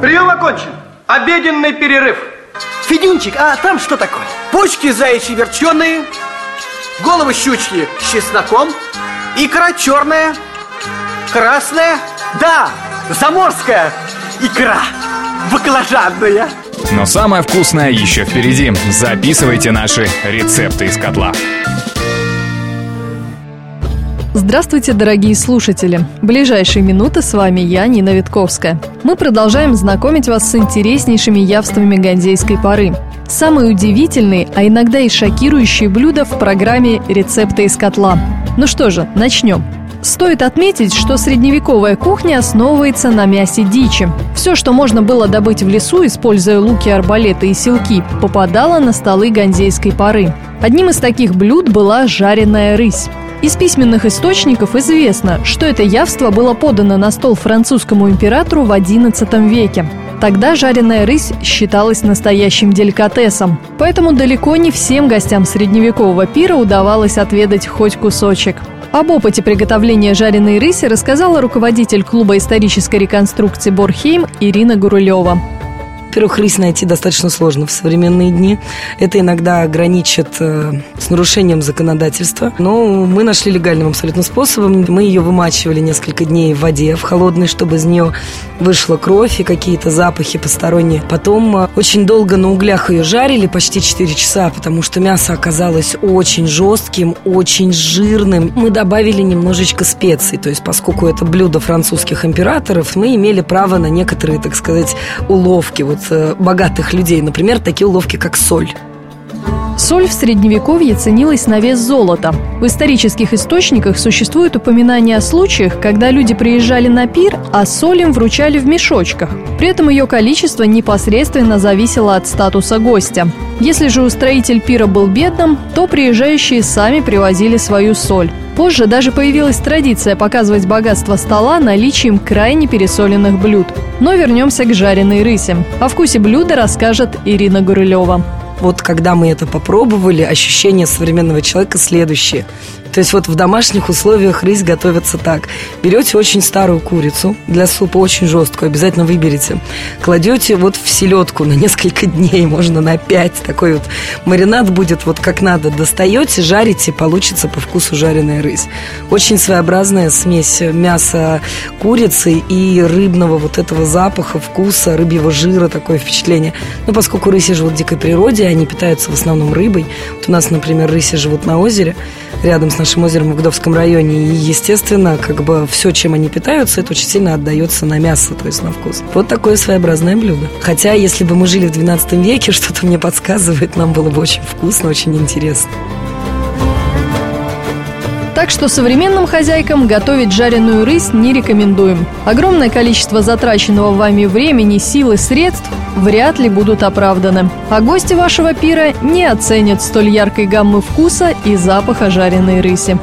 Прием окончен. Обеденный перерыв. Федюнчик, а там что такое? Почки заячьи верченые, головы щучьи с чесноком, икра черная, красная, да, заморская икра, баклажанная. Но самое вкусное еще впереди. Записывайте наши рецепты из котла. Здравствуйте, дорогие слушатели! Ближайшие минуты с вами я, Нина Витковская. Мы продолжаем знакомить вас с интереснейшими явствами гандейской поры. Самые удивительные, а иногда и шокирующие блюда в программе «Рецепты из котла». Ну что же, начнем. Стоит отметить, что средневековая кухня основывается на мясе дичи. Все, что можно было добыть в лесу, используя луки, арбалеты и селки, попадало на столы гандейской поры. Одним из таких блюд была жареная рысь. Из письменных источников известно, что это явство было подано на стол французскому императору в XI веке. Тогда жареная рысь считалась настоящим деликатесом, поэтому далеко не всем гостям средневекового пира удавалось отведать хоть кусочек. Об опыте приготовления жареной рыси рассказала руководитель клуба исторической реконструкции Борхейм Ирина Гурулева. Во-первых, рысь найти достаточно сложно в современные дни. Это иногда граничит э, с нарушением законодательства. Но мы нашли легальным абсолютно способом. Мы ее вымачивали несколько дней в воде, в холодной, чтобы из нее вышла кровь и какие-то запахи посторонние. Потом э, очень долго на углях ее жарили, почти 4 часа, потому что мясо оказалось очень жестким, очень жирным. Мы добавили немножечко специй, то есть поскольку это блюдо французских императоров, мы имели право на некоторые, так сказать, уловки. Вот Э, богатых людей, например, такие уловки, как соль. Соль в средневековье ценилась на вес золота. В исторических источниках существует упоминание о случаях, когда люди приезжали на пир, а соль им вручали в мешочках. При этом ее количество непосредственно зависело от статуса гостя. Если же устроитель пира был бедным, то приезжающие сами привозили свою соль. Позже даже появилась традиция показывать богатство стола наличием крайне пересоленных блюд. Но вернемся к жареной рысе. О вкусе блюда расскажет Ирина Гурылева. Вот когда мы это попробовали, ощущение современного человека следующее. То есть вот в домашних условиях рысь готовится так. Берете очень старую курицу, для супа очень жесткую, обязательно выберите. Кладете вот в селедку на несколько дней, можно на пять. Такой вот маринад будет вот как надо. Достаете, жарите, получится по вкусу жареная рысь. Очень своеобразная смесь мяса курицы и рыбного вот этого запаха, вкуса, рыбьего жира, такое впечатление. Ну, поскольку рыси живут в дикой природе, они питаются в основном рыбой. Вот у нас, например, рыси живут на озере, рядом с нашим озером в Гудовском районе. И, естественно, как бы все, чем они питаются, это очень сильно отдается на мясо, то есть на вкус. Вот такое своеобразное блюдо. Хотя, если бы мы жили в 12 веке, что-то мне подсказывает, нам было бы очень вкусно, очень интересно. Так что современным хозяйкам готовить жареную рысь не рекомендуем. Огромное количество затраченного вами времени, сил и средств вряд ли будут оправданы. А гости вашего пира не оценят столь яркой гаммы вкуса и запаха жареной рыси.